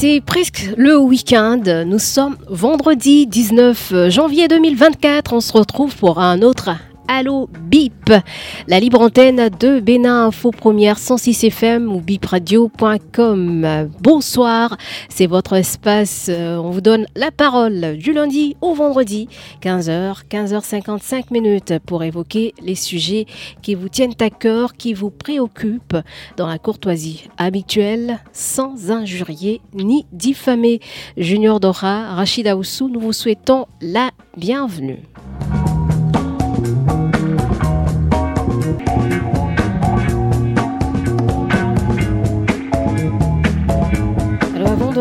C'est presque le week-end. Nous sommes vendredi 19 janvier 2024. On se retrouve pour un autre Allo Bip, la libre antenne de Bénin Info Première 106 FM ou bipradio.com. Bonsoir, c'est votre espace. Euh, on vous donne la parole du lundi au vendredi, 15h, 15h55 minutes pour évoquer les sujets qui vous tiennent à cœur, qui vous préoccupent dans la courtoisie habituelle, sans injurier ni diffamer. Junior Dora, Rachida Oussou, nous vous souhaitons la bienvenue.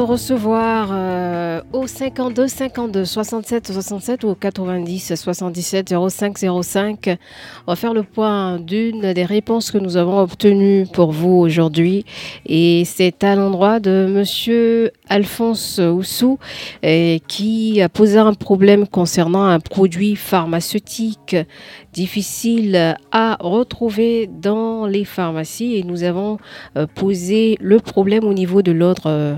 Recevoir euh, au 52 52 67 67 ou au 90 77 05 05, on va faire le point d'une des réponses que nous avons obtenues pour vous aujourd'hui. Et c'est à l'endroit de monsieur Alphonse Oussou euh, qui a posé un problème concernant un produit pharmaceutique difficile à retrouver dans les pharmacies. Et nous avons euh, posé le problème au niveau de l'ordre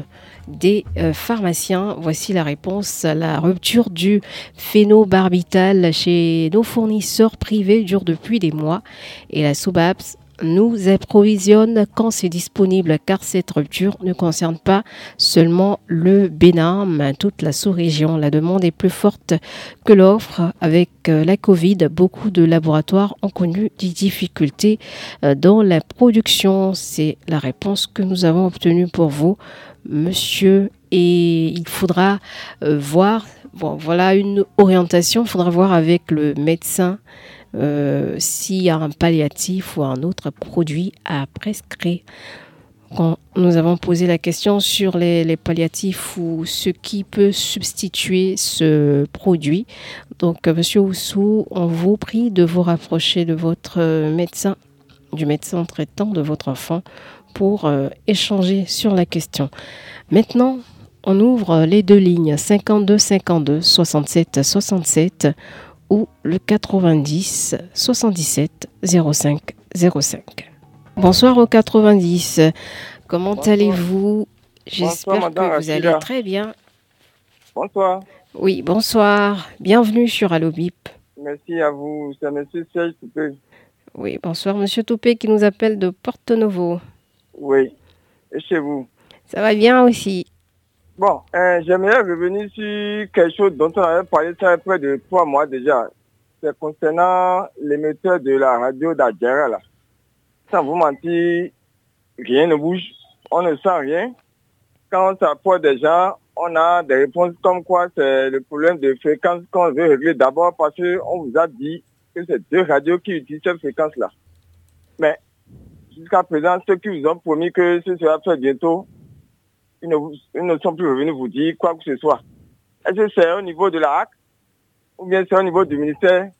des euh, pharmaciens. Voici la réponse. La rupture du phénobarbital chez nos fournisseurs privés dure depuis des mois et la SOBAPS nous approvisionne quand c'est disponible car cette rupture ne concerne pas seulement le Bénin mais toute la sous-région. La demande est plus forte que l'offre. Avec euh, la Covid, beaucoup de laboratoires ont connu des difficultés euh, dans la production. C'est la réponse que nous avons obtenue pour vous, monsieur. Et il faudra euh, voir, bon, voilà une orientation, il faudra voir avec le médecin euh, s'il y a un palliatif ou un autre produit à prescrire. Quand nous avons posé la question sur les, palliatifs ou ce qui peut substituer ce produit. Donc, euh, Monsieur Oussou, on vous prie de vous rapprocher de votre euh, médecin, du médecin traitant de votre enfant pour échanger sur la question. Maintenant, on ouvre les deux lignes 52 52 67 67 ou le 90 77 05 05. Bonsoir au 90. Comment allez-vous? J'espère que vous allez très bien. Bonsoir. Oui, bonsoir. Bienvenue sur Allo Bip. Merci à vous. C'est M. Serge Toupé. Oui, bonsoir Monsieur Toupé qui nous appelle de Porto Novo. Oui. Et chez vous? Ça va bien aussi. Bon, euh, j'aimerais revenir sur quelque chose dont on avait parlé ça près de trois mois déjà. C'est concernant l'émetteur de la radio d'Adjara. Sans vous mentir, rien ne bouge. On ne sent rien. Quand on s'approche des gens, on a des réponses comme quoi c'est le problème de fréquence qu'on veut régler d'abord parce qu'on vous a dit que c'est deux radios qui utilisent cette fréquence-là. Mais jusqu'à présent, ceux qui vous ont promis que ce sera fait bientôt, ils ne, sont plus revenus vous dire quoi que ce soit. Est-ce que c'est au niveau de la HAC ou bien c'est au niveau du ministère?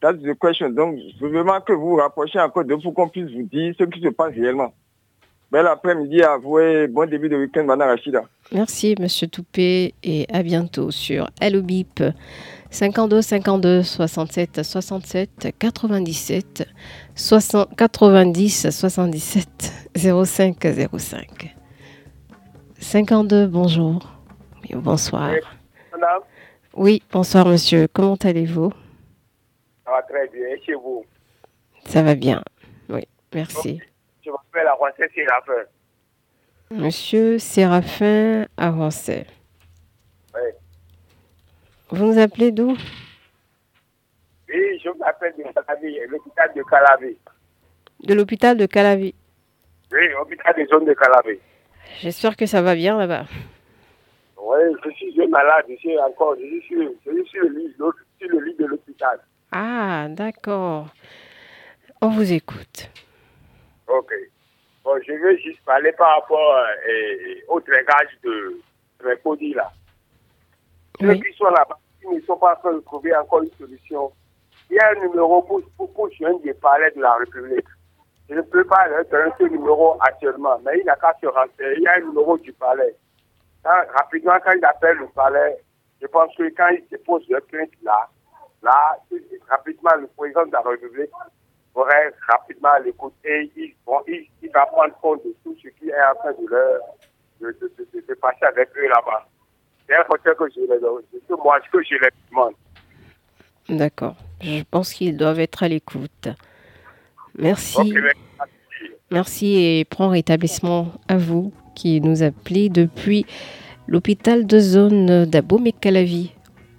That's the question. Donc, je veux vraiment que vous vous rapprochiez encore de pour qu'on puisse vous dire ce qui se passe réellement. Bel après-midi à vous et bon début de week-end, Madame Rachida. Merci Monsieur Toupé et à bientôt sur Allo Bip 52 52 67 67 97 60 90 77 05 05. 52, bonjour. Oui, bonsoir. Madame, Oui, bonsoir monsieur. Comment allez-vous? Ça va très bien. Et chez vous? Ça va bien. Oui, merci. Je m'appelle Avancé Séraphin. Monsieur Séraphin Avancé. Oui. Vous nous appelez d'où? Oui, je m'appelle de Calavi, l'hôpital de Calavi. De l'hôpital de Calavi. Oui, l'hôpital des zones de Calavi. J'espère que ça va bien là-bas. Oui, je suis malade, je suis encore, je suis sur, je suis le lit, sur le lit de l'hôpital. Ah, d'accord. On vous écoute. Ok. Bon, je veux juste parler par rapport euh, au dragage de mes produits là. Ceux qui sont là-bas, ils ne sont pas en train de trouver encore une solution. Il y a un numéro pour, pour, pour jeunes des palais de la République. Je ne peux pas leur donner ce numéro actuellement, mais il n'a qu'à se renseigner. Il y a un numéro du palais. Rapidement, quand il appelle le palais, je pense que quand il dépose le plainte là, là, rapidement, le président de la République aurait rapidement l'écouter. Il, bon, il, va prendre compte de tout ce qui est en train de leur de, passer avec eux là-bas. C'est un côté que je moi que je les demande. D'accord. Je pense qu'ils doivent être à l'écoute. Merci. Ok, merci. Merci et prends rétablissement à vous qui nous appelez depuis l'hôpital de zone d'Abomey-Calavi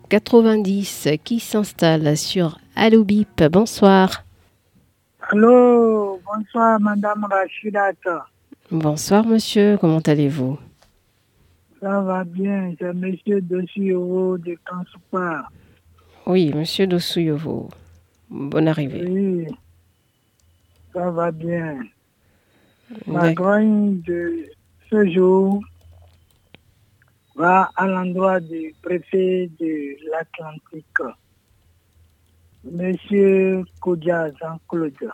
90 qui s'installe sur Allobip. Bonsoir. Allô, bonsoir Madame Rachidat. Bonsoir monsieur, comment allez-vous? Ça va bien, c'est Monsieur Dossio de Kansupa. Oui, monsieur Dossouyovo. Bonne arrivée. Oui, ça va bien. Ma grogne de ce jour va à l'endroit du préfet de l'Atlantique, Monsieur Kodia Jean-Claude.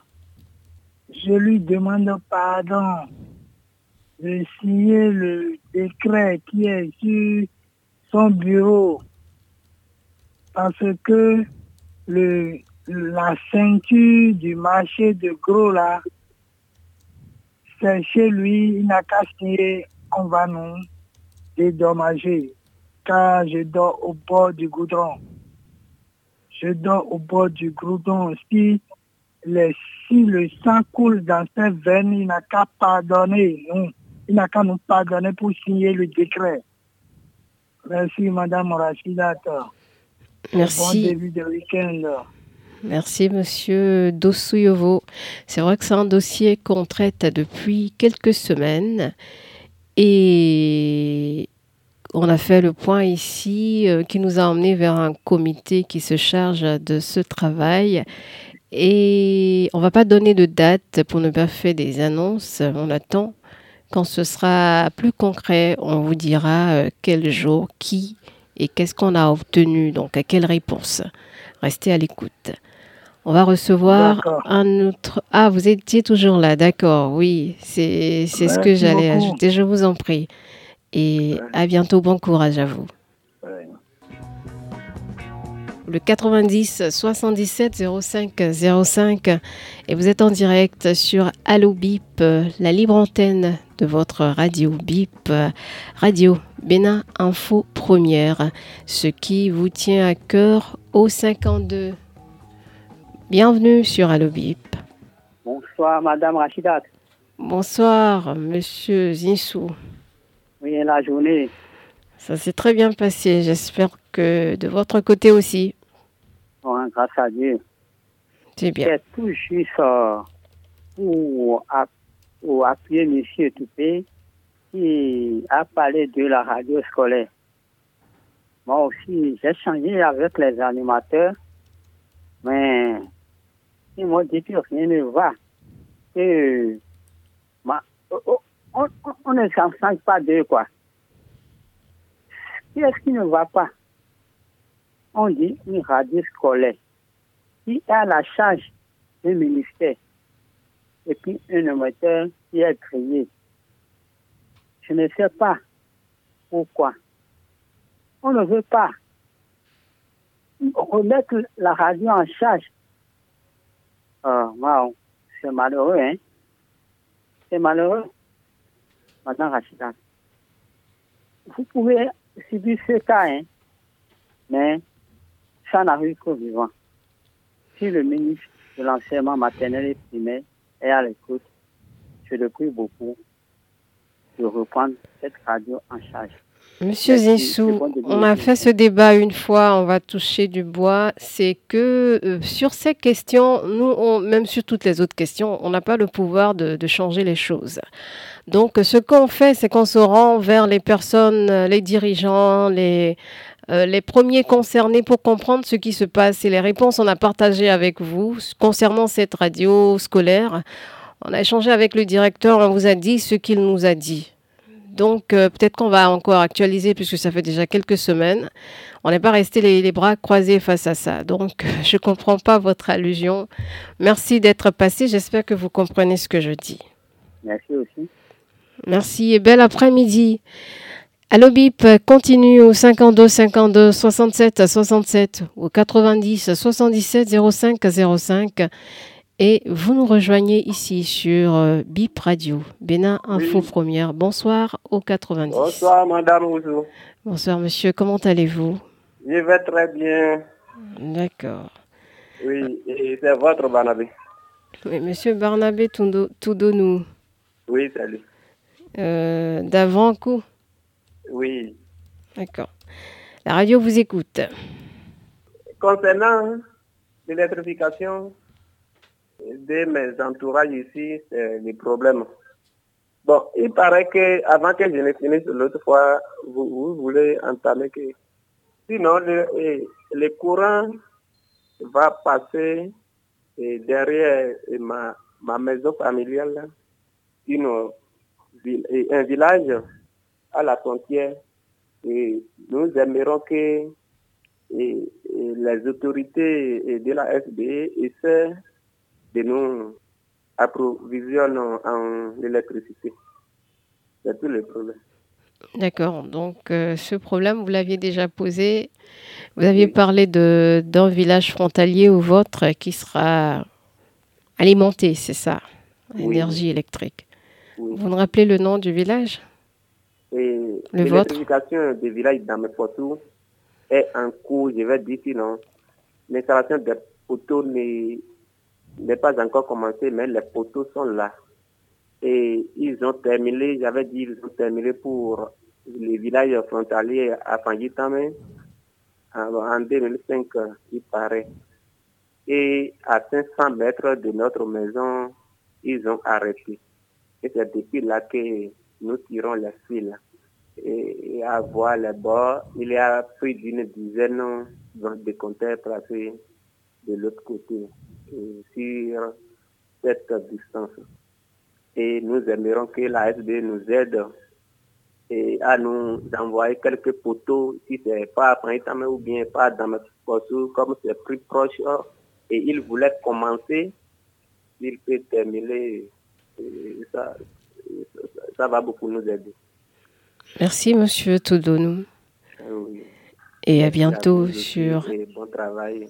Je lui demande pardon de signer le décret qui est sur son bureau parce que le, la ceinture du marché de gros là, c'est chez lui, il n'a qu'à signer, on va nous dédommager. Car je dors au bord du goudron. Je dors au bord du goudron. Si, les, si le sang coule dans ses veines, il n'a qu'à pardonner, nous. Il n'a qu'à nous pardonner pour signer le décret. Merci, Madame Rachidat. Bon Merci. début de week-end. Merci, monsieur Dossouyovo. C'est vrai que c'est un dossier qu'on traite depuis quelques semaines et on a fait le point ici euh, qui nous a emmené vers un comité qui se charge de ce travail. Et on va pas donner de date pour ne pas faire des annonces. On attend quand ce sera plus concret. On vous dira euh, quel jour, qui et qu'est-ce qu'on a obtenu. Donc, à quelle réponse. Restez à l'écoute. On va recevoir un autre. Ah, vous étiez toujours là, d'accord. Oui, c'est ce que j'allais ajouter. Je vous en prie. Et à bientôt. Bon courage à vous. Ouais. Le 90 77 05 05 et vous êtes en direct sur Allo Bip, la libre antenne de votre radio Bip, euh, radio Bénin Info Première, ce qui vous tient à cœur au 52. Bienvenue sur Allo Bip. Bonsoir, Madame Rachidat. Bonsoir, monsieur Zinsou. Oui, la journée. Ça s'est très bien passé. J'espère que de votre côté aussi. Bon, grâce à Dieu. C'est bien. C'est tout juste euh, pour appuyer M. Toupé qui a parlé de la radio scolaire. Moi aussi, j'ai changé avec les animateurs, mais ils m'ont dit que rien ne va. Ma- on, ne s'en change pas d'eux, quoi. Qu'est-ce qui ne va pas? On dit une radio scolaire qui à la charge du ministère et puis un émetteur qui est créé. Je ne sais pas pourquoi. On ne veut pas remettre la radio en charge. Ah, wow, c'est malheureux, hein? C'est malheureux, Madame Rachida. Vous pouvez subir ce cas, hein? mais ça n'arrive qu'au vivant. Si le ministre de l'enseignement maternel et primaire est à l'écoute, je le prie beaucoup de reprendre cette radio en charge. Monsieur de on a fait ce débat une fois, on va toucher du bois. C'est que euh, sur ces questions, nous, on- même sur toutes les autres questions, on n'a pas le pouvoir de, de changer les choses. Donc, ce qu'on fait, c'est qu'on se rend vers les personnes, euh, les dirigeants, les, euh, les premiers concernés pour comprendre ce qui se passe. Et les réponses, on a partagé avec vous concernant cette radio scolaire. On a échangé avec le directeur, on vous a dit ce qu'il nous a dit. Donc euh, peut-être qu'on va encore actualiser puisque ça fait déjà quelques semaines. On n'est pas resté les, bras croisés face à ça. Donc je ne comprends pas votre allusion. Merci d'être passé. J'espère que vous comprenez ce que je dis. Merci aussi. Merci et bel après-midi. Allo Bip continue au 52 52 67 67 ou 90 77 05 05 et vous nous rejoignez ici sur euh, BIP Radio, Bénin Info Première. Bonsoir au 90. Bonsoir Madame Ouzou. Bonsoir Monsieur, comment allez-vous? Je vais très bien. D'accord. Oui, et c'est votre Barnabé. Oui, Monsieur Barnabé Toudonou. Oui, salut. Euh, D'avant coup Oui. D'accord. La radio vous écoute. Concernant l'électrification, de mes entourages ici, c'est le problème. Bon, il paraît que avant que je ne finisse l'autre fois, vous, voulez entamer que sinon le, le courant va passer derrière ma, ma maison familiale, une, un village à la frontière. Et nous aimerions que les autorités de la FBE essaient de nous approvisionnent en électricité. C'est tout le problème. D'accord. Donc, euh, ce problème, vous l'aviez déjà posé. Vous aviez parlé d'un village frontalier ou vôtre qui sera alimenté, c'est ça, énergie électrique. Vous nous rappelez le nom du village? Le vôtre? L'électrification du village d'Amepotou est en cours, je vais dire sinon. L'installation des poteaux n'est pas encore commencé, mais les poteaux sont là. Et ils ont terminé, j'avais dit, ils ont terminé pour les villages frontaliers à Fangitame en 2005, il paraît. Et à 500 mètres de notre maison, ils ont arrêté. Et c'est depuis là que nous tirons les fils. Et, à voir les bords, il y a plus d'une dizaine de compteurs placés de l'autre côté sur cette distance. Et nous aimerions que la SB nous aide et à nous envoyer quelques poteaux, si c'est pas à Printemps ou bien pas dans notre poteau, comme c'est plus proche. Et il voulait commencer, il peut terminer. Ça, ça, va beaucoup nous aider. Merci, monsieur Toudonou. Et à bientôt sur. bon travail.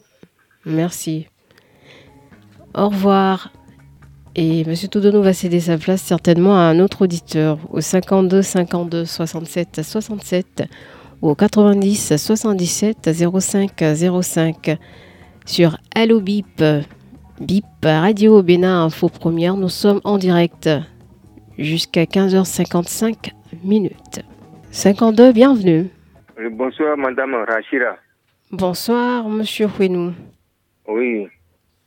Merci. Au revoir. Et M. Toudonou va céder sa place certainement à un autre auditeur au 52 52 67 67 ou au 90 77 05 05 sur Allo Bip. Bip Radio Bénin Info Première. Nous sommes en direct jusqu'à 15h55 minutes. 52, bienvenue. Bonsoir, Madame Rachira. Bonsoir, Monsieur Fouenou. Oui,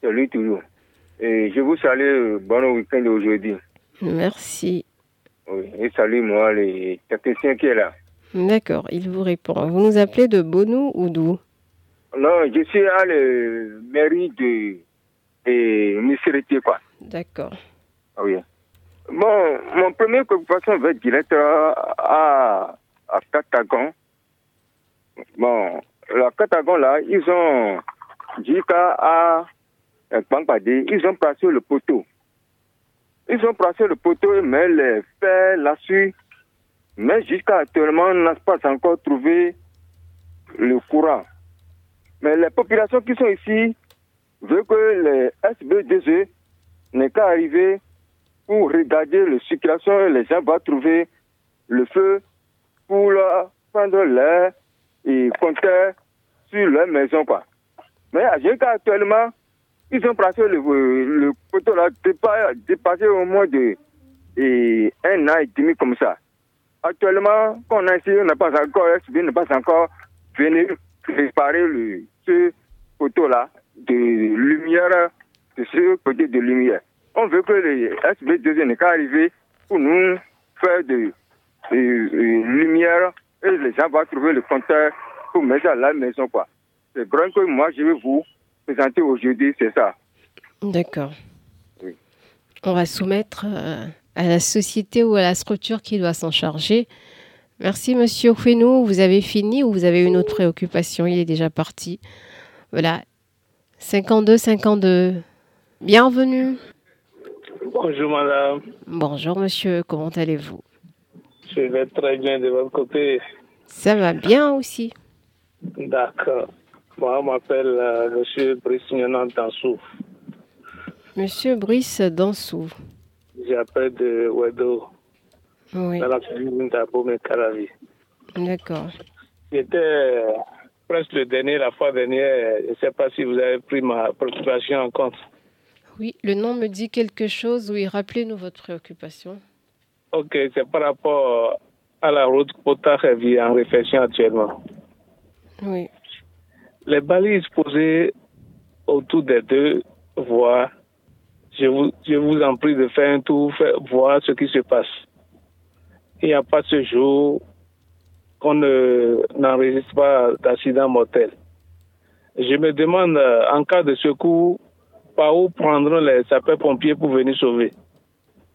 salut toujours. Et je vous salue, euh, bon week-end aujourd'hui. Merci. Oui, et salut moi, les techniciens qui est là. D'accord, il vous répond. Vous nous appelez de Bonou ou d'où? Non, je suis à la mairie de, de quoi. D'accord. Ah oui. Bon, mon premier préoccupation va être direct à, à Katagon. Bon, la Katagon là, ils ont à ils ont placé le poteau. Ils ont placé le poteau, mais les fers là-dessus. Mais jusqu'à actuellement, on n'a pas encore trouvé le courant. Mais les populations qui sont ici veulent que les SB2E n'aient qu'à arriver pour regarder la circulation et les gens vont trouver le feu pour prendre l'air et compter sur leur maison. Quoi. Mais jusqu'à actuellement, ils ont placé le, le poteau là, dépassé au moins de un an et demi comme ça. Actuellement, quand on a essayé, on n'a pas encore, SB n'est pas encore venu réparer le, ce poteau-là de lumière, de ce côté de lumière. On veut que les SB2 n'aient qu'à arriver pour nous faire de, lumière et les gens vont trouver le compteur pour mettre à la maison. quoi. C'est grand que moi, je vais vous aujourd'hui, c'est ça. D'accord. On va soumettre euh, à la société ou à la structure qui doit s'en charger. Merci, monsieur Fouenou. Vous avez fini ou vous avez une autre préoccupation? Il est déjà parti. Voilà. 52, 52. Bienvenue. Bonjour, madame. Bonjour, monsieur. Comment allez-vous? Je vais très bien de votre côté. Ça va bien aussi. D'accord. Moi, je m'appelle euh, monsieur Brice Dansou. Monsieur Brice Dansou. J'appelle de Wedo. Oui. Dans la d'Abomey Caravi. D'accord. J'étais presque le dernier, la fois dernière. Je ne sais pas si vous avez pris ma préoccupation en compte. Oui, le nom me dit quelque chose. Oui, rappelez-nous votre préoccupation. Ok, c'est par rapport à la route Pota-Révi en réflexion actuellement. Oui. Les balises posées autour des deux voies, je vous, je vous en prie de faire un tour, voir ce qui se passe. Il n'y a pas ce jour qu'on n'enregistre pas d'accident mortel. Je me demande, en cas de secours, par où prendront les sapeurs-pompiers pour venir sauver?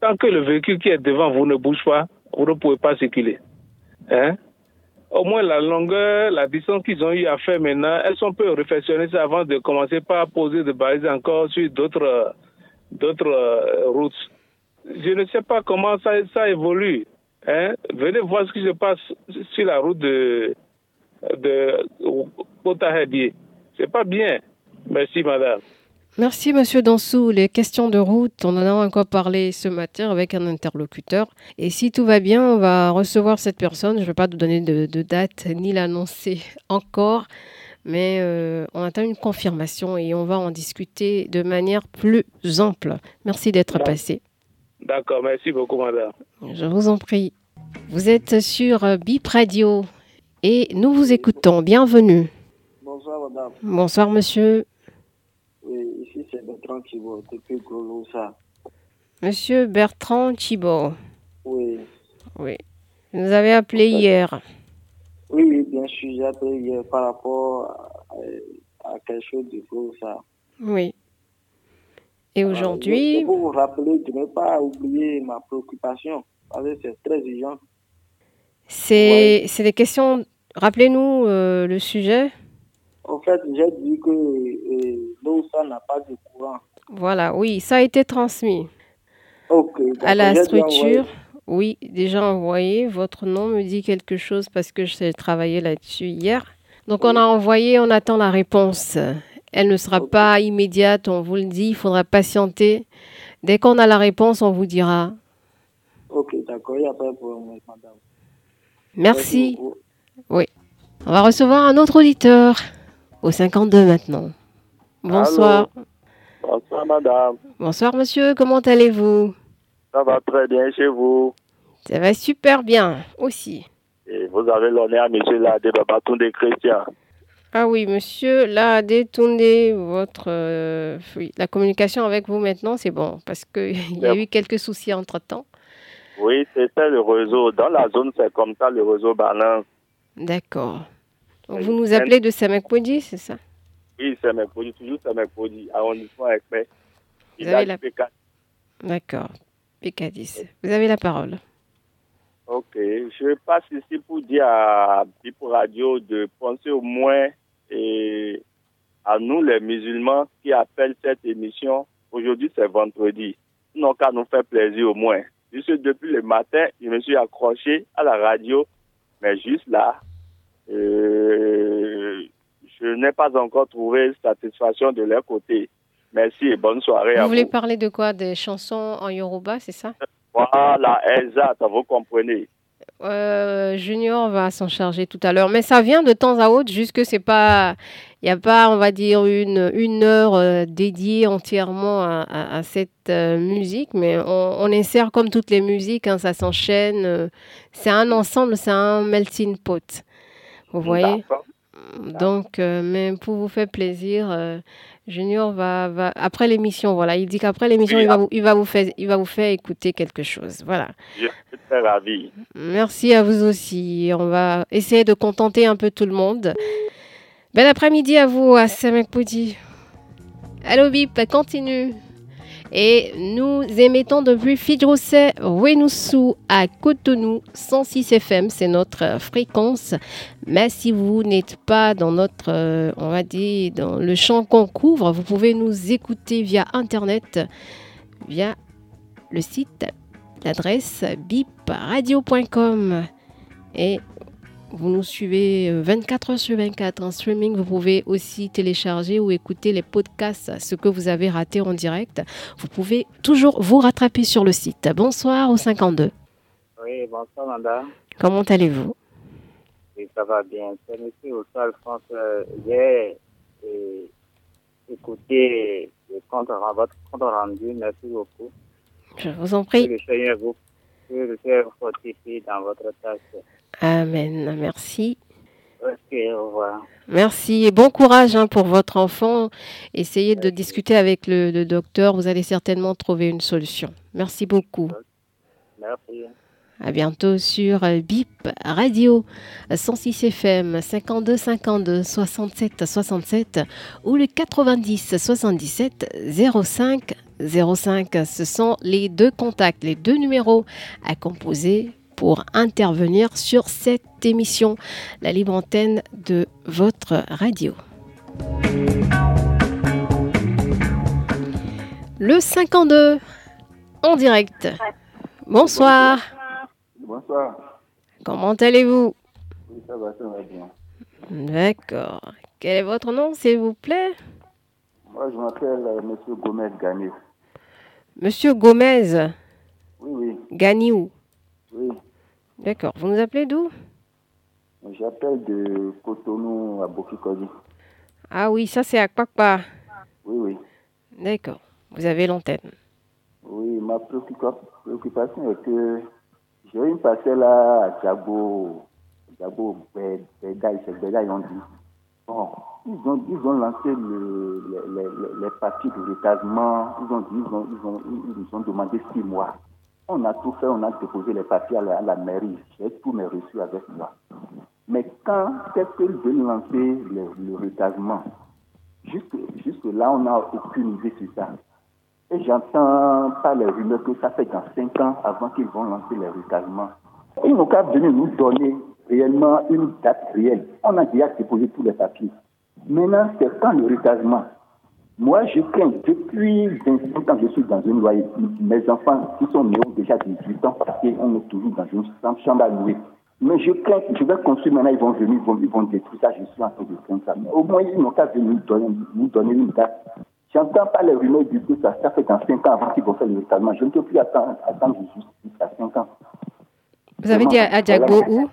Tant que le véhicule qui est devant vous ne bouge pas, vous ne pouvez pas circuler. Hein? Au moins, la longueur, la distance qu'ils ont eu à faire maintenant, elles sont peu réflexionner ça avant de commencer par poser des balises encore sur d'autres, euh, routes. Je ne sais pas comment ça, évolue. Hein? Venez voir ce qui se passe sur la route de, de Ce C'est pas bien. Merci, madame. Merci, Monsieur Dansou. Les questions de route, on en a encore parlé ce matin avec un interlocuteur. Et si tout va bien, on va recevoir cette personne. Je ne vais pas te donner de, date ni l'annoncer encore, mais euh, on attend une confirmation et on va en discuter de manière plus ample. Merci d'être passé. D'accord, merci beaucoup, madame. Je vous en prie. Vous êtes sur Bip Radio et nous vous écoutons. Bienvenue. Bonsoir, madame. Bonsoir, monsieur. Bertrand Thibault, depuis. Monsieur Bertrand Thibault. Oui. Oui. Vous nous avez appelé hier. Oui, bien sûr, j'ai appelé hier par rapport à, quelque chose de ça. Oui. Et aujourd'hui. Je, vous rappeler de ne pas oublier ma préoccupation, parce que c'est très urgent. C'est des questions. Rappelez-nous euh, le sujet. En fait, j'ai dit que euh, ça n'a pas de courant. Voilà, oui, ça a été transmis. Ok. À la structure, oui, déjà envoyé. Votre nom me dit quelque chose parce que j'ai travaillé là-dessus hier. Donc on a envoyé, on attend la réponse. Elle ne sera pas immédiate, on vous le dit, il faudra patienter. Dès qu'on a la réponse, on vous dira. Ok, d'accord, il n'y a pas de problème, madame. Merci. Oui. On va recevoir un autre auditeur au 52 maintenant. Bonsoir. Bonsoir, madame. Bonsoir, monsieur. Comment allez-vous? Ça va très bien chez vous. Ça va super bien aussi. Et vous avez l'honneur, monsieur Ladé Babatunde Christian. Ah oui, monsieur Ladé Toundé, votre, euh, la communication avec vous maintenant, c'est bon, parce qu'il y a eu quelques soucis entre-temps. Oui, c'était le réseau. Dans la zone, c'est comme ça, le réseau balance. D'accord vous nous appelez de Samek-Podi, c'est ça? Oui, Samek-Podi, toujours Samek-Podi, arrondissement expert. Vous avez la... D'accord, PK10. Vous avez la parole. Ok, je passe ici pour dire à Pipo Radio de penser au moins et à nous les musulmans qui appellent cette émission. Aujourd'hui, c'est vendredi. Non, qu'à nous faire plaisir au moins. Juste depuis le matin, je me suis accroché à la radio, mais juste là, euh, je n'ai pas encore trouvé satisfaction de leur côté. Merci et bonne soirée vous à vous. Vous voulez parler de quoi? Des chansons en Yoruba, c'est ça? Voilà, exact, vous comprenez. Euh, Junior va s'en charger tout à l'heure, mais ça vient de temps à autre, juste que c'est pas, il n'y a pas, on va dire, une, une heure euh, dédiée entièrement à, cette musique, mais on, insère comme toutes les musiques, hein, ça s'enchaîne. c'est un ensemble, c'est un melting pot. Vous voyez? Donc, euh, mais pour vous faire plaisir, euh, Junior va, va après l'émission, voilà, il dit qu'après l'émission, il, va vous, il, va vous faire, il va vous faire écouter quelque chose. Voilà. Je suis très ravi. Merci à vous aussi. On va essayer de contenter un peu tout le monde. Bel après-midi à vous, à Samek Allô, Bip, continue. Et nous émettons depuis Fidjose Wenoussou à Cotonou 106 FM, c'est notre fréquence. Mais si vous n'êtes pas dans notre, euh, on va dire, dans le champ qu'on couvre, vous pouvez nous écouter via Internet, via le site, l'adresse bipradio.com. Et vous nous suivez 24 euh, heures sur 24 en streaming. Vous pouvez aussi télécharger ou écouter les podcasts, ce que vous avez raté en direct. Vous pouvez toujours vous rattraper sur le site. Bonsoir au 52. Oui, bonsoir madame. Comment allez-vous? Oui, ça va bien. C'est M. Ossal France. J'ai écouté le compte, votre compte rendu. Merci beaucoup. Je vous en prie. Que le Seigneur vous, fortifie dans votre tâche. Amen. Merci. Ok, au revoir. Merci et bon courage hein, pour votre enfant. Essayez de discuter avec le, docteur. Vous allez certainement trouver une solution. Merci beaucoup. Merci. À bientôt sur BIP Radio 106 FM 52 52 67 67 ou le 90 77 05 05. Ce sont les deux contacts, les deux numéros à composer pour intervenir sur cette émission, la libre antenne de votre radio. Le 52 en direct. Bonsoir. Bonsoir. Comment allez-vous? Oui, ça va, ça va bien. D'accord. Quel est votre nom, s'il vous plaît? Moi, je m'appelle euh, Monsieur Gomez Gagné. Monsieur Gomez Oui, oui. Gagné où? Oui. D'accord. Vous nous appelez d'où? J'appelle de Cotonou à Bokikodi. Ah oui, ça c'est à Kwakpa. Oui, oui. D'accord. Vous avez l'antenne. Oui, ma préoccupation est que j'ai une parcelle à Djabo, Djabo, Bedaï, c'est Bedaï, on dit. Bon, ils ont, ils ont lancé le, les, les, papiers de recasement, ils ont dit, ils ont, ils ont, ils ont demandé six mois. On a tout fait, on a déposé les papiers à la, mairie. J'ai tous mes reçus avec moi. Mais quand est-ce qu'ils veulent lancer le, le recasement Jusque, là, on n'a aucune idée sur ça. Et j'entends pas les rumeurs que ça fait dans cinq ans avant qu'ils vont lancer les recasements. Ils n'ont qu'à venir nous donner réellement une date réelle. On a déjà déposé tous les papiers. Maintenant, c'est quand le recasement moi, je crains, depuis 25 ans, je suis dans une loyer. Mes enfants, qui sont nés, ont déjà 18 ans parce qu'on est toujours dans une chambre à louer. Mais je crains je vais construire maintenant, ils vont venir, ils vont, ils vont détruire ça, je suis en train de craindre ça. Mais au moins, ils n'ont qu'à venir nous donner, nous donner une date. J'entends pas les rumeurs du tout, ça, ça fait dans 5 ans avant qu'ils vont faire le rétalement. Je ne peux plus attendre, attendre jusqu'à 5 ans. Vous avez dit à Diago où?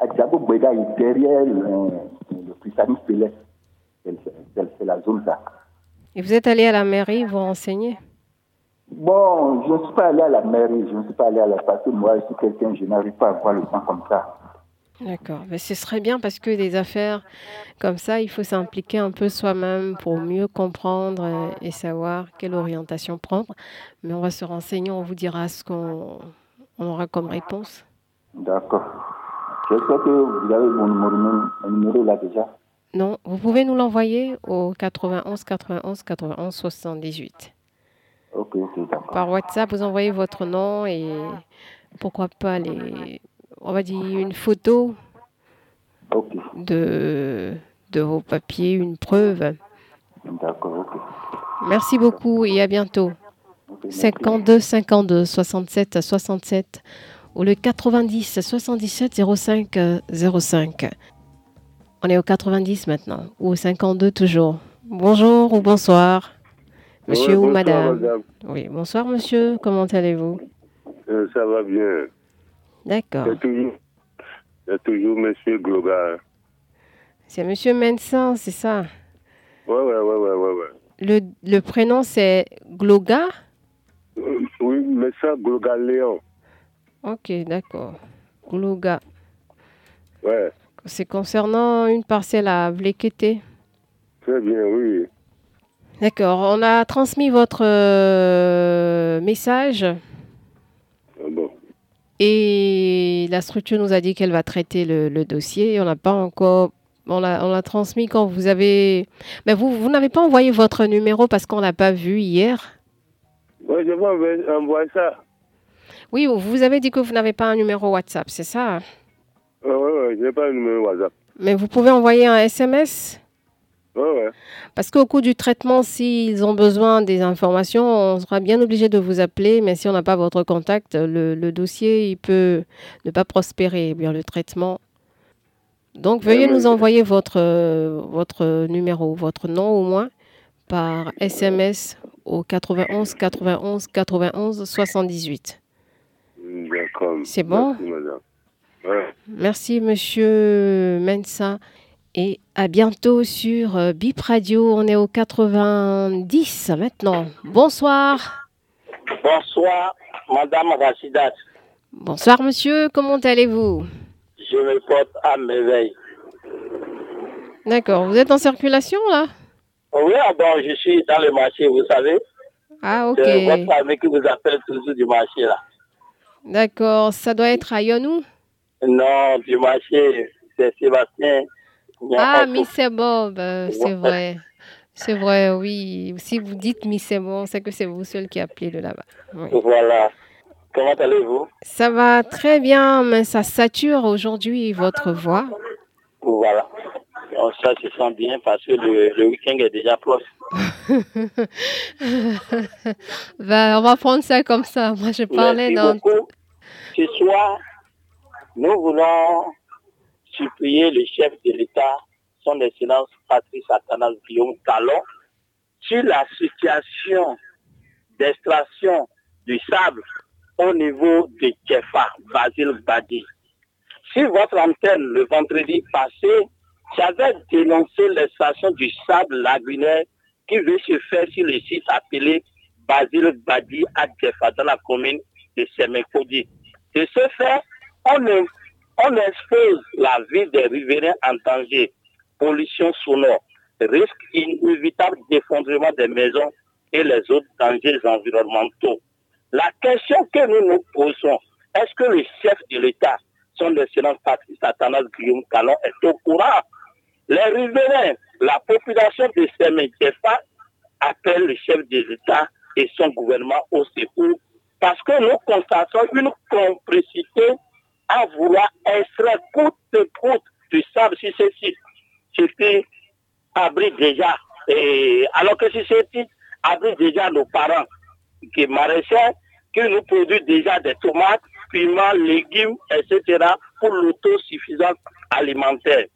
À Diago Boueda est derrière le, le christianisme céleste. C'est la zone là. Et vous êtes allé à la mairie vous renseigner? Bon, je ne suis pas allé à la mairie, je ne suis pas allé à la parce que moi, je suis quelqu'un, je n'arrive pas à voir le temps comme ça. D'accord, mais ce serait bien parce que des affaires comme ça, il faut s'impliquer un peu soi-même pour mieux comprendre et savoir quelle orientation prendre. Mais on va se renseigner, on vous dira ce qu'on aura comme réponse. D'accord. J'espère que vous avez mon numéro là déjà. Non, vous pouvez nous l'envoyer au 91 91 91 78. Ok, ok, d'accord. Par WhatsApp, vous envoyez votre nom et pourquoi pas les, on va dire une photo de, de vos papiers, une preuve. D'accord, ok. Merci beaucoup et à bientôt. 52 52 67 67 ou le 90 77 05 05. On est au 90 maintenant, ou au 52 toujours. Bonjour ou bonsoir, monsieur ou madame. Oui, bonsoir monsieur, comment allez-vous? Euh, Ça va bien. D'accord. C'est toujours, toujours monsieur Gloga. C'est monsieur Mensan, c'est ça? Oui, oui, oui, oui, ouais, ouais. Le, le prénom c'est Gloga? Euh, Oui, ça, Gloga Léon. Ok, d'accord. Gloga. Ouais. C'est concernant une parcelle à Vlekete. Très bien, oui. D'accord. On a transmis votre euh, message. Ah bon. Et la structure nous a dit qu'elle va traiter le, dossier. On n'a pas encore. On l'a, on transmis quand vous avez. Mais vous, vous n'avez pas envoyé votre numéro parce qu'on l'a pas vu hier? Oui, je vais envoyer ça. Oui, vous avez dit que vous n'avez pas un numéro WhatsApp, c'est ça? Oui, oui, oui, je n'ai pas un numéro WhatsApp. Mais vous pouvez envoyer un SMS Oui, oui. Parce qu'au cours du traitement, s'ils ont besoin des informations, on sera bien obligé de vous appeler. Mais si on n'a pas votre contact, le, le, dossier il peut ne pas prospérer, eh bien le traitement. Donc veuillez nous envoyer votre, votre numéro, votre nom au moins, par SMS au 91 91 91 78. D'accord. C'est bon? Merci. Ouais. Merci, monsieur Mensa. Et à bientôt sur euh, Bip Radio. On est au 90 maintenant. Bonsoir. Bonsoir, madame Rachidat. Bonsoir, monsieur. Comment allez-vous? Je me porte à merveille. D'accord. Vous êtes en circulation, là? Oui, ah bon, je suis dans le marché, vous savez. Ah, ok. C'est votre ami qui vous appelle toujours du marché, là. D'accord. Ça doit être à Yonou Non, du marché, c'est Sébastien. Ah, Miss Bob, euh, c'est vrai. C'est vrai, oui. Si vous dites Miss Bob, c'est que c'est vous seul qui appelez de là-bas. Oui. Voilà. Comment allez-vous? Ça va très bien, mais ça sature aujourd'hui votre voix. Voilà. Ça se sent bien parce que le, le week-end est déjà proche. ben, on va prendre ça comme ça. Moi, je parlais Merci dans... beaucoup. Ce soir, nous voulons supplier le chef de l'État, son Excellence Patrice Athanas Guillaume Talon, sur la situation d'extraction du sable au niveau de Kefa, Basile Badi. Sur votre antenne, le vendredi passé, j'avais dénoncé l'extraction du sable lagunaire qui veut se faire sur le site appelé Basile Badi à Kefa, dans la commune de Semekodi. De ce fait, on, expose la vie des riverains en danger, pollution sonore, risque inévitable d'effondrement des maisons et les autres dangers environnementaux. La question que nous nous posons, est-ce que le chef de l'État, son excellence Patrice Athanas Guillaume Calon, est au courant? Les riverains, la population de Semekefa appelle le chef de l'État et son gouvernement au secours parce que nous constatons une complicité à vouloir extraire coûte que coûte du sable sites. Ce qui abrite déjà, et, alors que si ces sites abritent déjà nos parents qui maraîchers, qui nous produisent déjà des tomates, piments, légumes, etc. pour l'autosuffisance alimentaire,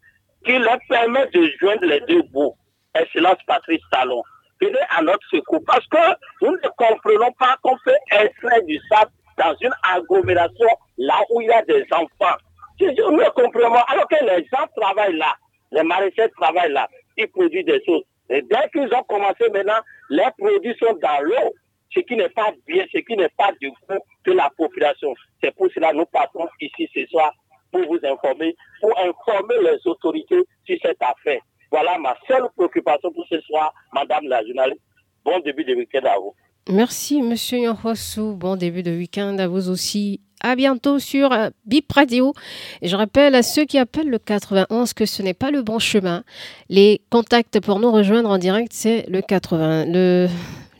qui leur permet de joindre les deux bouts. Excellence Patrice Talon. Venez à notre secours parce que nous ne comprenons pas qu'on peut extraire du sable dans une agglomération là où il y a des enfants. Ne comprenons pas. Alors que les gens travaillent là, les maraîchers travaillent là, ils produisent des choses. Et dès qu'ils ont commencé maintenant, les produits sont dans l'eau, ce qui n'est pas bien, ce qui n'est pas du coup de la population. C'est pour cela que nous partons ici ce soir pour vous informer, pour informer les autorités sur cette affaire. Voilà ma seule préoccupation pour ce soir, Madame la journaliste. Bon début de week-end à vous. Merci, monsieur Yonhosu. Bon début de week-end à vous aussi. À bientôt sur euh, Bip Radio. Je rappelle à ceux qui appellent le 91 que ce n'est pas le bon chemin. Les contacts pour nous rejoindre en direct, c'est le 80, le,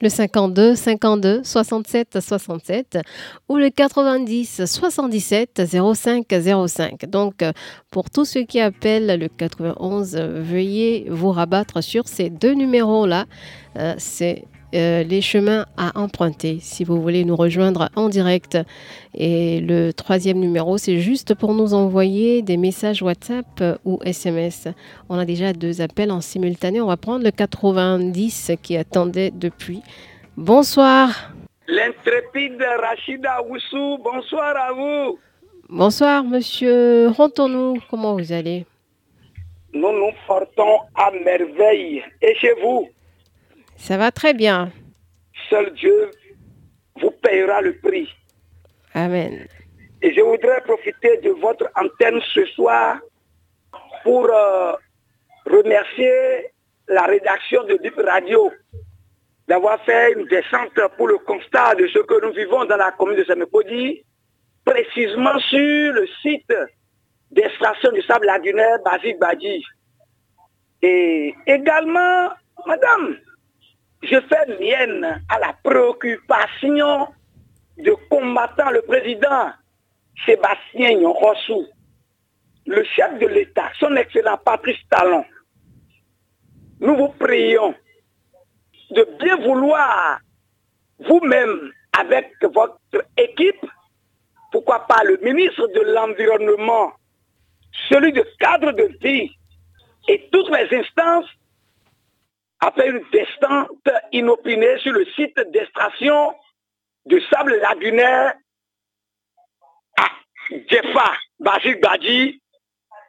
le 52 52 67 67 ou le 90 77 05 05. Donc, pour tous ceux qui appellent le 91, euh, veuillez vous rabattre sur ces deux numéros-là. Euh, c'est euh, les chemins à emprunter si vous voulez nous rejoindre en direct. Et le troisième numéro, c'est juste pour nous envoyer des messages WhatsApp euh, ou SMS. On a déjà deux appels en simultané. On va prendre le 90 qui attendait depuis. Bonsoir. L'intrépide Rachida Oussou, bonsoir à vous. Bonsoir, monsieur. Rentons-nous. Comment vous allez? Nous nous portons à merveille. Et chez vous, Ça va très bien. seul Dieu vous payera le prix. Amen. Et je voudrais profiter de votre antenne ce soir pour euh, remercier la rédaction de Bip Radio d'avoir fait une descente pour le constat de ce que nous vivons dans la commune de Samepodi, précisément sur le site d'extraction du sable lagunaire Basik Badi. Et également, madame, je fais mienne à la préoccupation de combattant le président Sébastien Nyorossou, le chef de l'État, son excellent Patrice Talon. Nous vous prions de bien vouloir vous-même avec votre équipe, pourquoi pas le ministre de l'Environnement, celui de cadre de vie et toutes les instances après une descente inopinée sur le site d'extraction de sable lagunaire à Djefa, Basile Badi.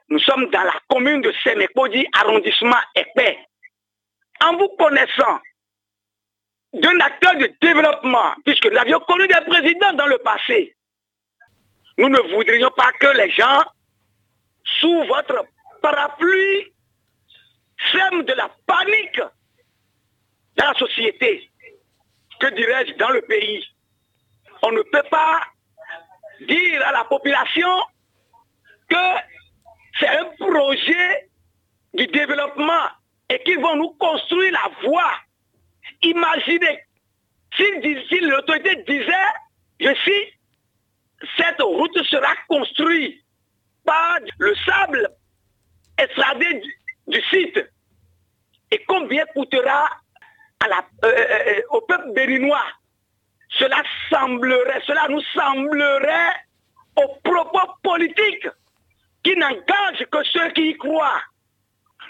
Nous sommes dans la commune de Sénékodi, arrondissement épais. En vous connaissant d'un acteur de développement, puisque nous avions connu des présidents dans le passé, nous ne voudrions pas que les gens, sous votre parapluie, sèment de la panique dans la société, que dirais-je, dans le pays? On ne peut pas dire à la population que c'est un projet du développement et qu'ils vont nous construire la voie. Imaginez, si, l'autorité disait, je sais, cette route sera construite par le sable extradé du site. Et combien coûtera à euh, euh, au peuple béninois, cela semblerait, cela nous semblerait aux propos politiques qui n'engagent que ceux qui y croient.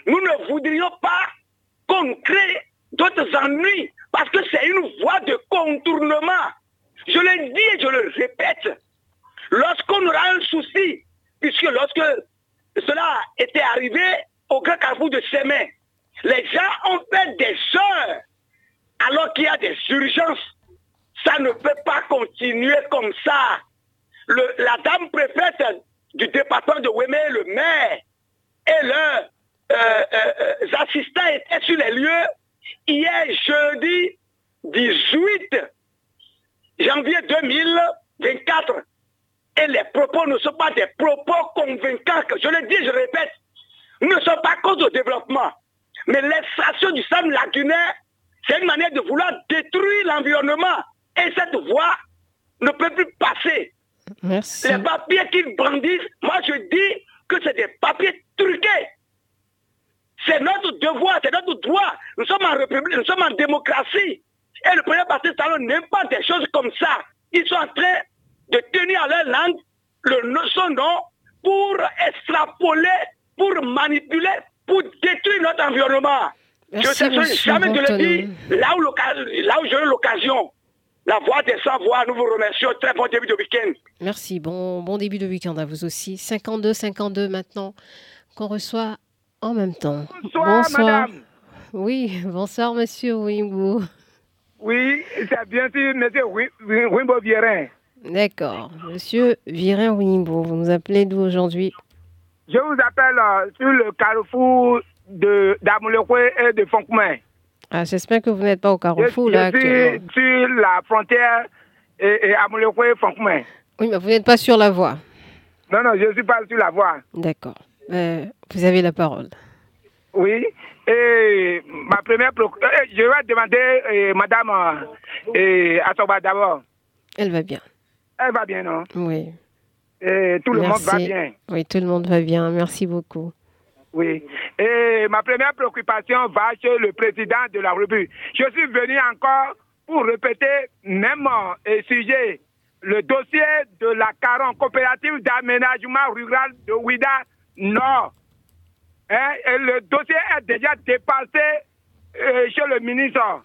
Nous ne voudrions pas qu'on crée d'autres ennuis parce que c'est une voie de contournement. Je le dis et je le répète. Lorsqu'on aura un souci, puisque lorsque cela était arrivé au grand carrefour de Sémé, les gens ont fait des heures alors qu'il y a des urgences. Ça ne peut pas continuer comme ça. la dame préfète du département de Wémé, le maire et leurs euh, euh, assistants étaient sur les lieux hier jeudi 18 janvier 2024. Et les propos ne sont pas des propos convaincants. Je le dis, je répète, ne sont pas cause au développement. Mais l'extraction du sable lagunaire c'est une manière de vouloir détruire l'environnement. Et cette voie ne peut plus passer. Les papiers qu'ils brandissent, moi je dis que c'est des papiers truqués. C'est notre devoir, c'est notre droit. Nous sommes en république, nous sommes en démocratie. Et le premier parti salon n'aime pas des choses comme ça. Ils sont en train de tenir à leur langue le, son nom pour extrapoler, pour manipuler, pour détruire notre environnement je ne sais jamais de le dire là où, là où j'ai eu l'occasion. La voix des sans-voix, nous vous remercions. Très bon début de week-end. Merci. Bon, bon début de week-end à vous aussi. 52, 52 maintenant qu'on reçoit en même temps. Bonsoir, madame. Oui, bonsoir, monsieur Wimbo. Oui, c'est bien sûr monsieur Wimbo Virin. D'accord. Monsieur Virin Wimbo, vous nous appelez d'où aujourd'hui? Je vous appelle euh, sur le carrefour de et de Fonkman. Ah, J'espère que vous n'êtes pas au carrefour là je suis sur la frontière et, et et Fonkman. Oui, mais vous n'êtes pas sur la voie. Non, non, je ne suis pas sur la voie. D'accord. Euh, vous avez la parole. Oui. Et ma première euh, je vais demander euh, Madame euh, Asoba d'abord. Elle va bien. Elle va bien, non? Oui. Et tout le monde va bien. Oui, tout le monde va bien. Merci beaucoup. Oui. Et ma première préoccupation va chez le président de la République. Je suis venu encore pour répéter même sujet, le dossier de la Caron, coopérative d'aménagement rural de Ouida Nord. Hein, et le dossier est déjà dépassé euh, chez le ministre.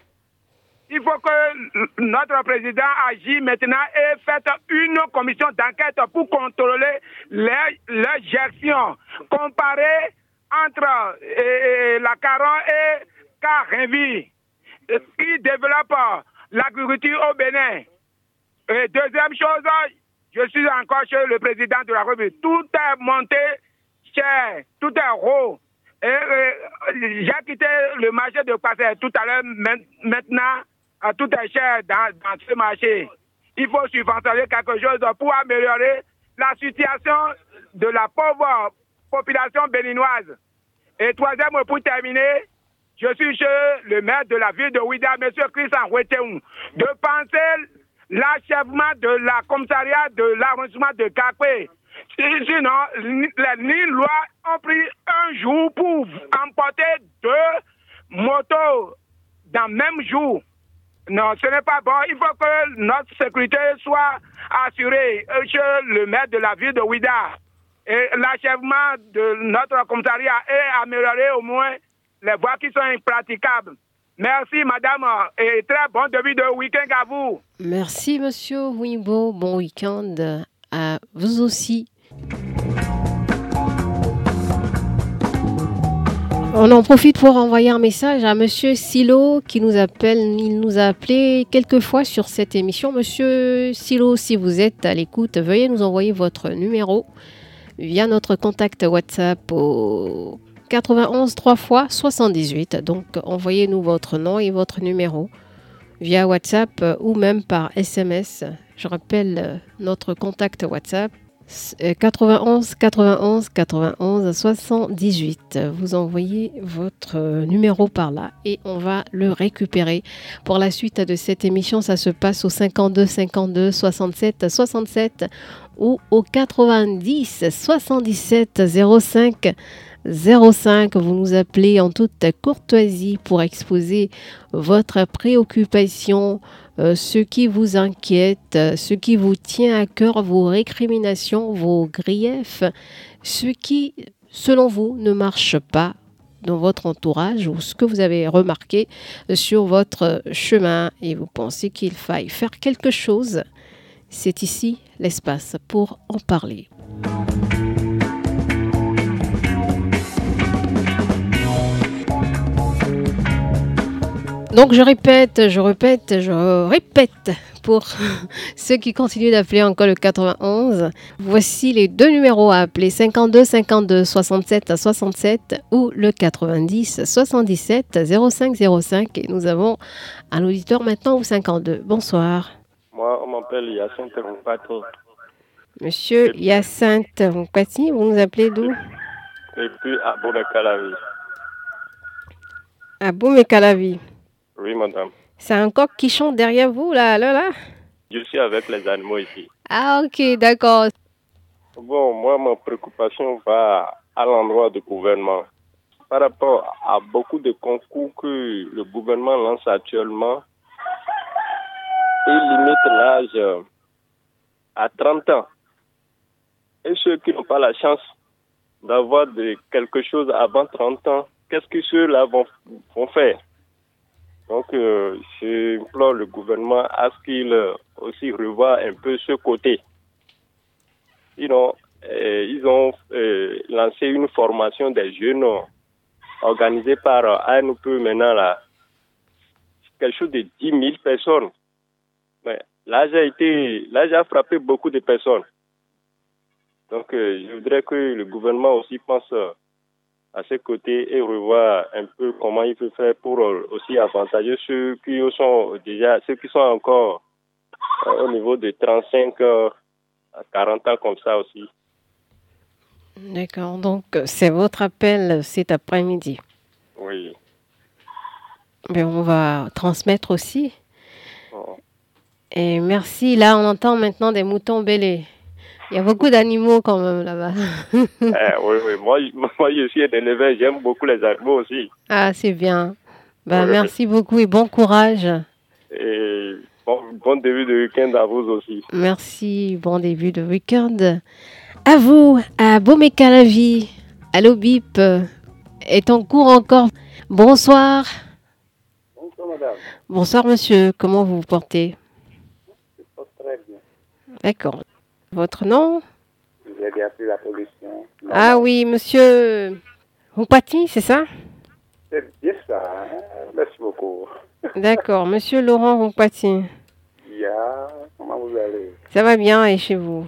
Il faut que notre président agisse maintenant et fasse une commission d'enquête pour contrôler leur gestion. Comparer entre eh, la Caron et Carinvi, qui développe l'agriculture au Bénin. Et deuxième chose, je suis encore chez le président de la République. Tout est monté cher, tout est haut. J'ai quitté le marché de Passé tout à l'heure. Maintenant, tout est cher dans, dans ce marché. Il faut subventionner quelque chose pour améliorer la situation de la pauvre population béninoise. Et troisième, pour terminer, je suis chez le maire de la ville de Ouida, M. Christian Weteung, de penser l'achèvement de la commissariat de l'arrondissement de Kakwe. Sinon, les lois ont pris un jour pour emporter deux motos dans le même jour. Non, ce n'est pas bon. Il faut que notre sécurité soit assurée chez le maire de la ville de Ouida. Et l'achèvement de notre commissariat est amélioré au moins les voies qui sont impraticables. Merci, madame, et très bon début de week-end à vous. Merci, monsieur Wimbo. Bon week-end à vous aussi. On en profite pour envoyer un message à Monsieur Silo qui nous appelle. Il nous a appelé quelques fois sur cette émission. Monsieur Silo, si vous êtes à l'écoute, veuillez nous envoyer votre numéro via notre contact WhatsApp au 91 3 fois 78. Donc envoyez-nous votre nom et votre numéro via WhatsApp ou même par SMS. Je rappelle notre contact WhatsApp 91 91 91 78. Vous envoyez votre numéro par là et on va le récupérer. Pour la suite de cette émission, ça se passe au 52 52 67 67 ou au 90 77 05 05. Vous nous appelez en toute courtoisie pour exposer votre préoccupation, euh, ce qui vous inquiète, ce qui vous tient à cœur, vos récriminations, vos griefs, ce qui, selon vous, ne marche pas dans votre entourage ou ce que vous avez remarqué sur votre chemin et vous pensez qu'il faille faire quelque chose. C'est ici l'espace pour en parler. Donc je répète, je répète, je répète pour ceux qui continuent d'appeler encore le 91. Voici les deux numéros à appeler 52 52 67 67 ou le 90 77 05 05 et nous avons un auditeur maintenant au 52. Bonsoir. Moi, on m'appelle Yacinthe. Monsieur Yacinthe Mpati, vous nous appelez d'où? Et puis à Boumekalavi. À Boumekalavi. Oui, madame. C'est un coq qui chante derrière vous, là, là, là? Je suis avec les animaux ici. Ah, ok, d'accord. Bon, moi, ma préoccupation va à l'endroit du gouvernement. Par rapport à beaucoup de concours que le gouvernement lance actuellement, il limite l'âge à 30 ans. Et ceux qui n'ont pas la chance d'avoir quelque chose avant 30 ans, qu'est-ce que ceux-là vont, vont faire? Donc, euh, j'implore le gouvernement à ce qu'il euh, aussi revoie un peu ce côté. Euh, ils ont euh, lancé une formation des jeunes organisée par ANUP maintenant là, quelque chose de 10 000 personnes. Là, j'ai été, là, j'ai frappé beaucoup de personnes. Donc, je voudrais que le gouvernement aussi pense à ses côtés et revoir un peu comment il peut faire pour aussi avantager ceux qui sont déjà, ceux qui sont encore au niveau de 35 à 40 ans comme ça aussi. D'accord, donc c'est votre appel cet après-midi. Oui. Mais on va transmettre aussi. Et merci. Là, on entend maintenant des moutons bêlés. Il y a beaucoup d'animaux quand même là-bas. eh, oui, oui. Moi, moi, je suis un éleveur, j'aime beaucoup les animaux aussi. Ah, c'est bien. Ben, oui. Merci beaucoup et bon courage. Et bon, bon début de week-end à vous aussi. Merci, bon début de week-end. À vous, à Bomekalavi, à l'OBIP, est en cours encore? Bonsoir. Bonsoir, madame. Bonsoir, monsieur. Comment vous vous portez Je porte très bien. D'accord. Votre nom? Vous avez appelé la pollution. Ah oui, monsieur Houpati, c'est ça? C'est bien ça. Hein? Merci beaucoup. D'accord, monsieur Laurent Houpati. Yeah. Comment vous allez? Ça va bien et chez vous?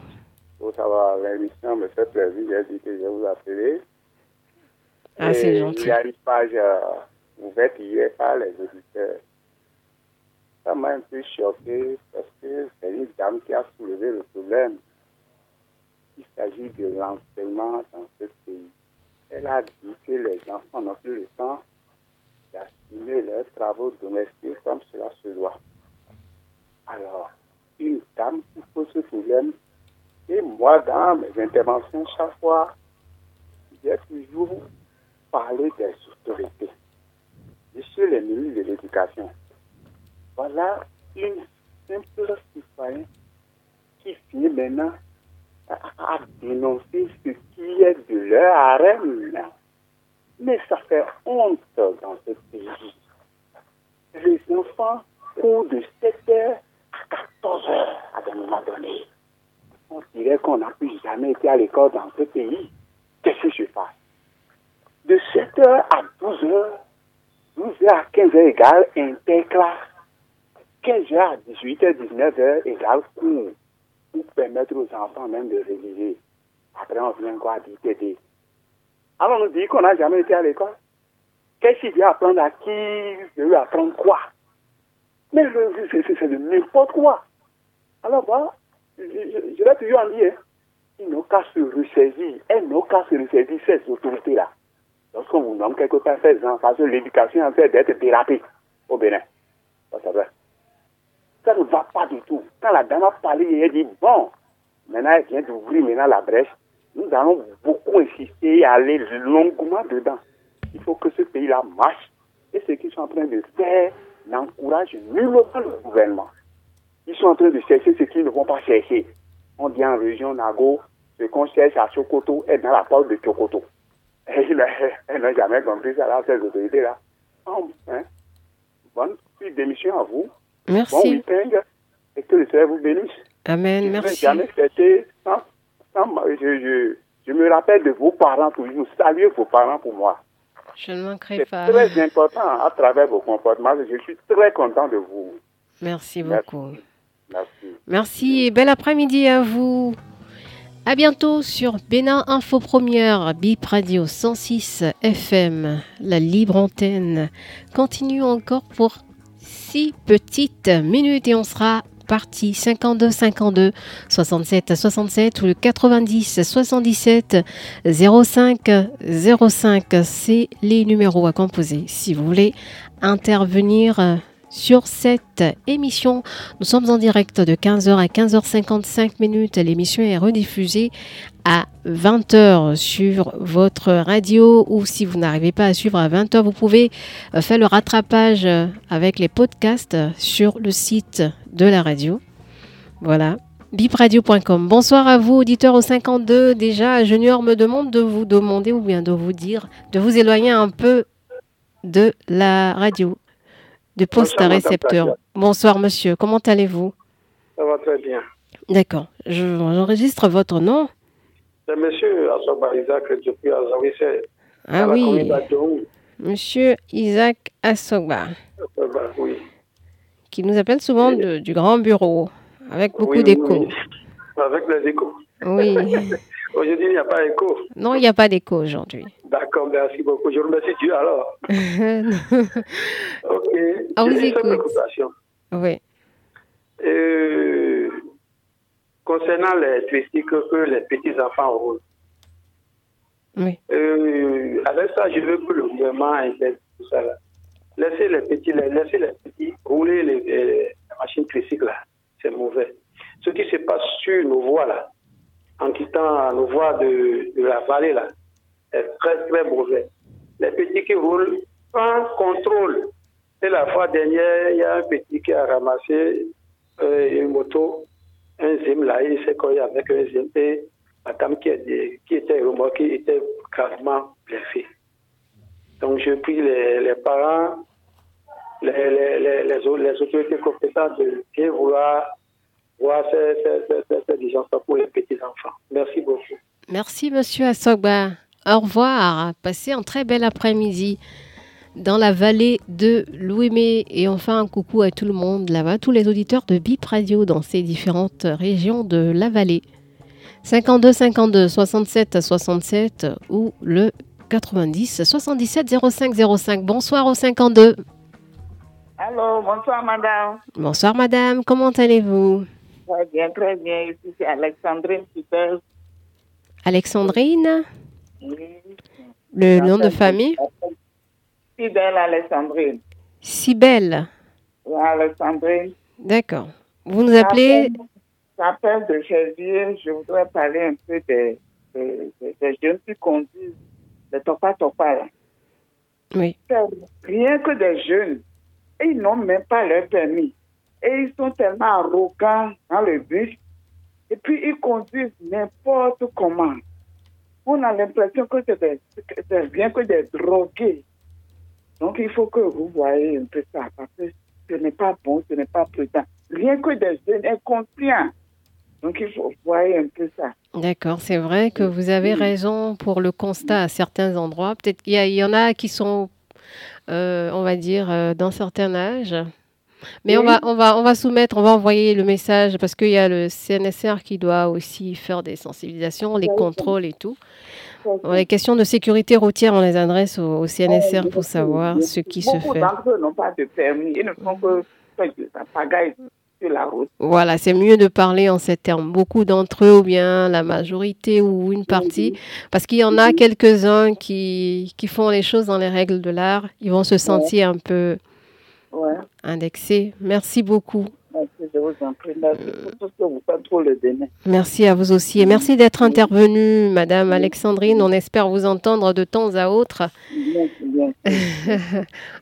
Oh, ça va, l'émission me fait plaisir. J'ai dit que je vais vous appeler. Ah, c'est gentil. Il y a une page euh, ouverte hier par les auditeurs. Ça m'a un peu choqué parce que c'est une dame qui a soulevé le problème. Il s'agit de l'enseignement dans ce pays. Elle a dit que les enfants n'ont plus le temps continuer leurs travaux domestiques comme cela se doit. Alors, une dame qui pose ce problème, et moi, dans mes interventions, chaque fois, j'ai toujours parlé des autorités. Je suis le ministre de l'Éducation. Voilà une simple citoyenne qui finit maintenant à dénoncer ce qui est de leur arène. Mais ça fait honte dans ce pays. Les enfants courent de 7 heures à 14 heures à des moments donnés. On dirait qu'on n'a plus jamais été à l'école dans ce pays. Qu'est-ce que je fais De 7 heures à 12 heures, 12 heures à 15 heures égale interclasse. 15 heures à 18 heures, 19 heures égale cours pour permettre aux enfants même de réviser. Après, on vient quoi dire t'aider. Alors, on nous dit qu'on n'a jamais été à l'école. Qu'est-ce qu'il vient apprendre à qui Je veux apprendre quoi? Mais c'est de n'importe quoi. Alors, voilà, je, je, je vais toujours en dire, ils n'ont qu'à se ressaisir, elles n'ont qu'à se ressaisir ces autorités-là. Lorsqu'on vous nomme quelque part ces l'éducation en train d'être thérapie au Bénin. Ça, c'est vrai ça ne va pas du tout. Quand la dame a parlé, elle dit, bon, maintenant elle vient d'ouvrir maintenant la brèche, nous allons beaucoup insister et aller longuement dedans. Il faut que ce pays-là marche. Et ce qu'ils sont en train de faire n'encourage nullement le gouvernement. Ils sont en train de chercher ce qu'ils ne vont pas chercher. On dit en région Nago, ce qu'on cherche à Chocoto est dans la porte de Chocoto. Elle n'a jamais compris ça, là, ces autorités-là. Hein? Bonne démission à vous. Merci. Bon week-end et que le Seigneur vous bénisse. Amen, je merci. jamais fêté sans, je, je, je, me rappelle de vos parents toujours. Saluez vos parents pour moi. Je ne manquerai C'est pas. très important à travers vos comportements. Je suis très content de vous. Merci beaucoup. Merci. Merci et bel après-midi à vous. À bientôt sur Bénin Info Première, Bip Radio 106 FM, la libre antenne. Continue encore pour six petites minutes et on sera parti. 52 52 67 67 ou le 90 77 05 05 c'est les numéros à composer si vous voulez intervenir sur cette émission. Nous sommes en direct de 15h à 15h55 minutes. L'émission est rediffusée à 20h sur votre radio ou si vous n'arrivez pas à suivre à 20h, vous pouvez faire le rattrapage avec les podcasts sur le site de la radio. Voilà. bipradio.com. Bonsoir à vous, auditeurs au 52. Déjà, Junior me demande de vous demander ou bien de vous dire de vous éloigner un peu de la radio de poste Bonsoir, récepteur. Bonsoir monsieur, comment allez-vous? Ça va très bien. D'accord, Je- j'enregistre votre nom. C'est monsieur Assoba Isaac depuis Azawissé. Ah à oui. Monsieur Isaac Assogba, Euh, bah, oui. qui nous appelle souvent de- du grand bureau, avec beaucoup Oui, oui, d'écho. oui. Avec les échos. Oui. Aujourd'hui, il n'y a pas d'écho. Non, il n'y a pas d'écho aujourd'hui. D'accord, merci beaucoup. Je remercie Dieu alors. Ok. Ah, vous écoute. oui. Euh, concernant les critiques que les petits-enfants roulent. Oui. Euh, avec ça, je veux que le gouvernement intègre tout ça. Là. Laissez les petits, laissez les petits rouler les, les machines tricycles là. C'est mauvais. Ce qui se passe sur nos voies là, en quittant nos voies de, la vallée là, est très très mauvais. Les petits qui roulent sans contrôle. Et la fois dernière, il y a un petit qui a ramassé euh, une moto, un zim là, il s'est collé avec un zim et la dame qui, est- qui était remorquée était gravement blessée. Donc je prie les, parents, les, les, les autorités compétentes de bien vouloir voir ces, ces, ces, ces, ces diligences pour les petits-enfants. Merci beaucoup. Merci monsieur Assogba. Au revoir. Passez un très bel après-midi dans la vallée de Louémé. Et enfin, un coucou à tout le monde là-bas, tous les auditeurs de Bip Radio dans ces différentes régions de la vallée. 52 52 67 67 ou le 90 77 05 05. Bonsoir au 52. Allô, bonsoir madame. Bonsoir madame, comment allez-vous? Très bien, très bien. Ici c'est Alexandrine Super. Alexandrine, le nom de famille? Fidèle Alexandrine. Sibelle. Alexandrine. D'accord. Vous nous appelez? J'appelle de Jésus, je voudrais parler un peu des, jeunes qui conduisent les topa topa là. Oui. Rien que des jeunes, et ils n'ont même pas leur permis. Et ils sont tellement arrogants dans le bus. Et puis ils conduisent n'importe comment. On a l'impression que c'est bien que des drogués. Donc il faut que vous voyez un peu ça, parce que ce n'est pas bon, ce n'est pas prudent. Rien que des jeunes inconscients. Donc il faut voir un peu ça. D'accord, c'est vrai que vous avez raison pour le constat à certains endroits. Peut-être qu'il y, en a qui sont, euh, on va dire, euh, d'un certain âge. Mais on, va, on, va, on va soumettre, on va envoyer le message parce qu'il y a le CNSR qui doit aussi faire des sensibilisations, les contrôles et tout. les questions de sécurité routière, on les adresse au, CNSR pour savoir ce qui se fait. Beaucoup d'entre n'ont pas de permis, ils ne font que sur la route. Voilà, c'est mieux de parler en ces termes. Beaucoup d'entre eux, ou bien la majorité ou une partie, parce qu'il y en a quelques-uns qui, qui font les choses dans les règles de l'art, ils vont se sentir un peu indexés. Merci beaucoup. Merci, je vous en prie. Merci pour tout ce que vous faites pour le demain. Merci à vous aussi. Et merci d'être intervenue, Madame Alexandrine. On espère vous entendre de temps à autre.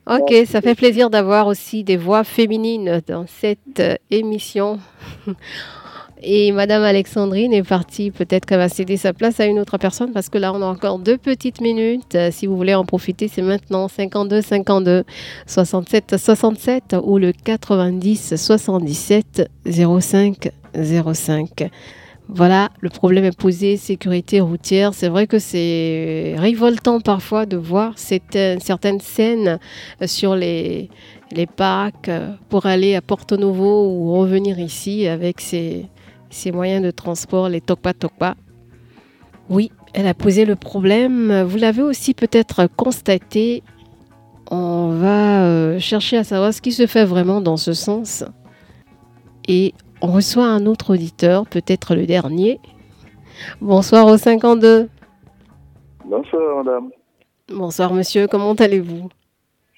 ok, ça fait plaisir d'avoir aussi des voix féminines dans cette euh, émission. Et Madame Alexandrine est partie. Peut-être qu'elle va céder sa place à une autre personne parce que là, on a encore deux petites minutes. Euh, si vous voulez en profiter, c'est maintenant 52 52 67 67 ou le 90 77 05 05. Voilà, le problème est posé, sécurité routière. C'est vrai que c'est révoltant parfois de voir certaines scènes sur les, les parcs pour aller à Porto Novo ou revenir ici avec ces, ces moyens de transport, les tokpa-tokpa. Oui, elle a posé le problème. Vous l'avez aussi peut-être constaté. On va euh, chercher à savoir ce qui se fait vraiment dans ce sens. Et on reçoit un autre auditeur, peut-être le dernier. Bonsoir au 52. Bonsoir madame. Bonsoir monsieur, comment allez-vous?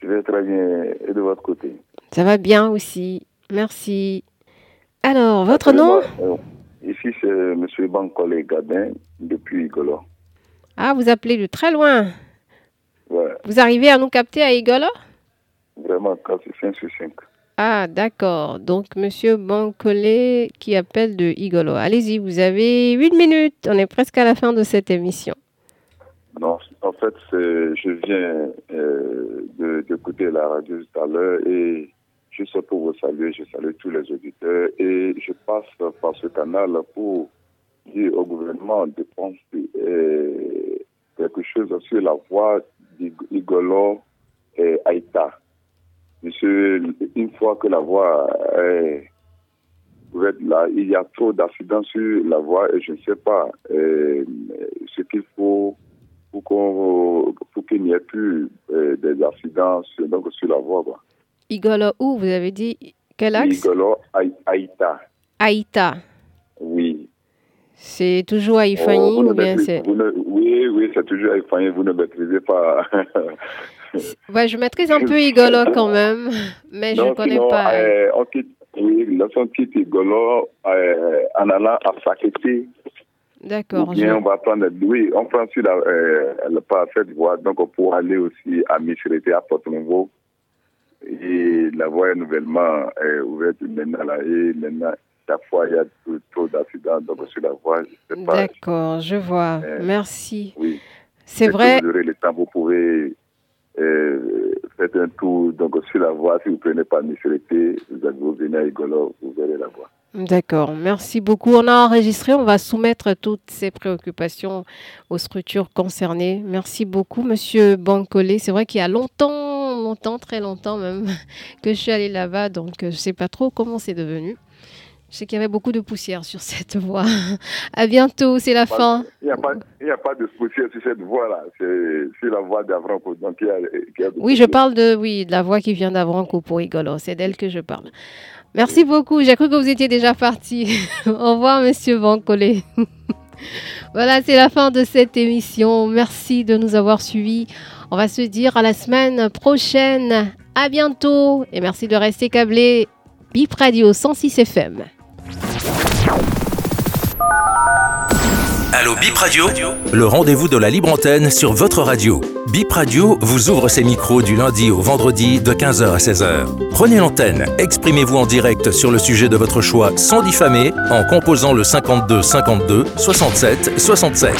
Je vais très bien. Et de votre côté? Ça va bien aussi. Merci. Alors, votre nom euh, Ici, c'est M. Bankole Gabin, depuis Igolo. Ah, vous appelez de très loin Ouais. Vous arrivez à nous capter à Igolo? Vraiment, 5 sur 5. Ah, d'accord. Donc, Monsieur Bankole qui appelle de Igolo. Allez-y, vous avez 8 minutes. On est presque à la fin de cette émission. Non, en fait, je viens euh, d'écouter la radio tout à l'heure et Juste pour vous saluer, je salue tous les auditeurs et je passe par ce canal pour dire au gouvernement de penser euh, quelque chose sur la voie d'Igolo et Aïta. Monsieur, une fois que la voie est ouverte là, il y a trop d'accidents sur la voie et je ne sais pas ce qu'il faut pour qu'il n'y ait plus euh, des accidents sur, donc, sur la voie. Igolo où Vous avez dit? Quel axe? Igolo Aïta. Aïta. Oui. C'est toujours à Ifani oh, ou bien c'est... Oui, oui, c'est toujours à Ifani. Vous ne maîtrisez pas. ouais, je maîtrise un peu Igolo quand même, mais je ne connais pas. Euh, on quitte, oui, lorsqu'on quitte Igolo euh, en allant à Saketi. D'accord. Bien, on va prendre, oui, on prend sur la, euh, la, cette voie, donc on pourra aller aussi à Mishrete, à Porto-Nouveau. Et la voie est nouvellement euh, ouverte maintenant là, et maintenant, fois, il y a trop, d'accidents donc sur la voie. D'accord, je vois. Euh, Merci. Oui. C'est vrai. Vous aurez le temps, vous pouvez euh, faire un tour donc, sur la voie. Si vous ne prenez pas vous, vous venez à Igolo, vous verrez la voie. D'accord, merci beaucoup. On a enregistré, on va soumettre toutes ces préoccupations aux structures concernées. Merci beaucoup, Monsieur Bancolé. C'est vrai qu'il y a longtemps, longtemps, très longtemps même, que je suis allée là-bas, donc euh, je ne sais pas trop comment c'est devenu. Je sais qu'il y avait beaucoup de poussière sur cette voie. à bientôt, c'est la fin. Il n'y a, a, pas de poussière sur cette voie-là. C'est la voie d'Avranco. oui, je parle de, oui, de la voie qui vient d'Avranco pour Igolo. C'est d'elle que je parle. Merci beaucoup. J'ai cru que vous étiez déjà parti. Au revoir, monsieur Bancolé. voilà, c'est la fin de cette émission. Merci de nous avoir suivis. On va se dire à la semaine prochaine. À bientôt et merci de rester câblé. Bip Radio 106 FM. Allô Bip Radio? Le rendez-vous de la libre antenne sur votre radio. Bip Radio vous ouvre ses micros du lundi au vendredi de 15h à 16h. Prenez l'antenne, exprimez-vous en direct sur le sujet de votre choix sans diffamer en composant le 52 52 67 67.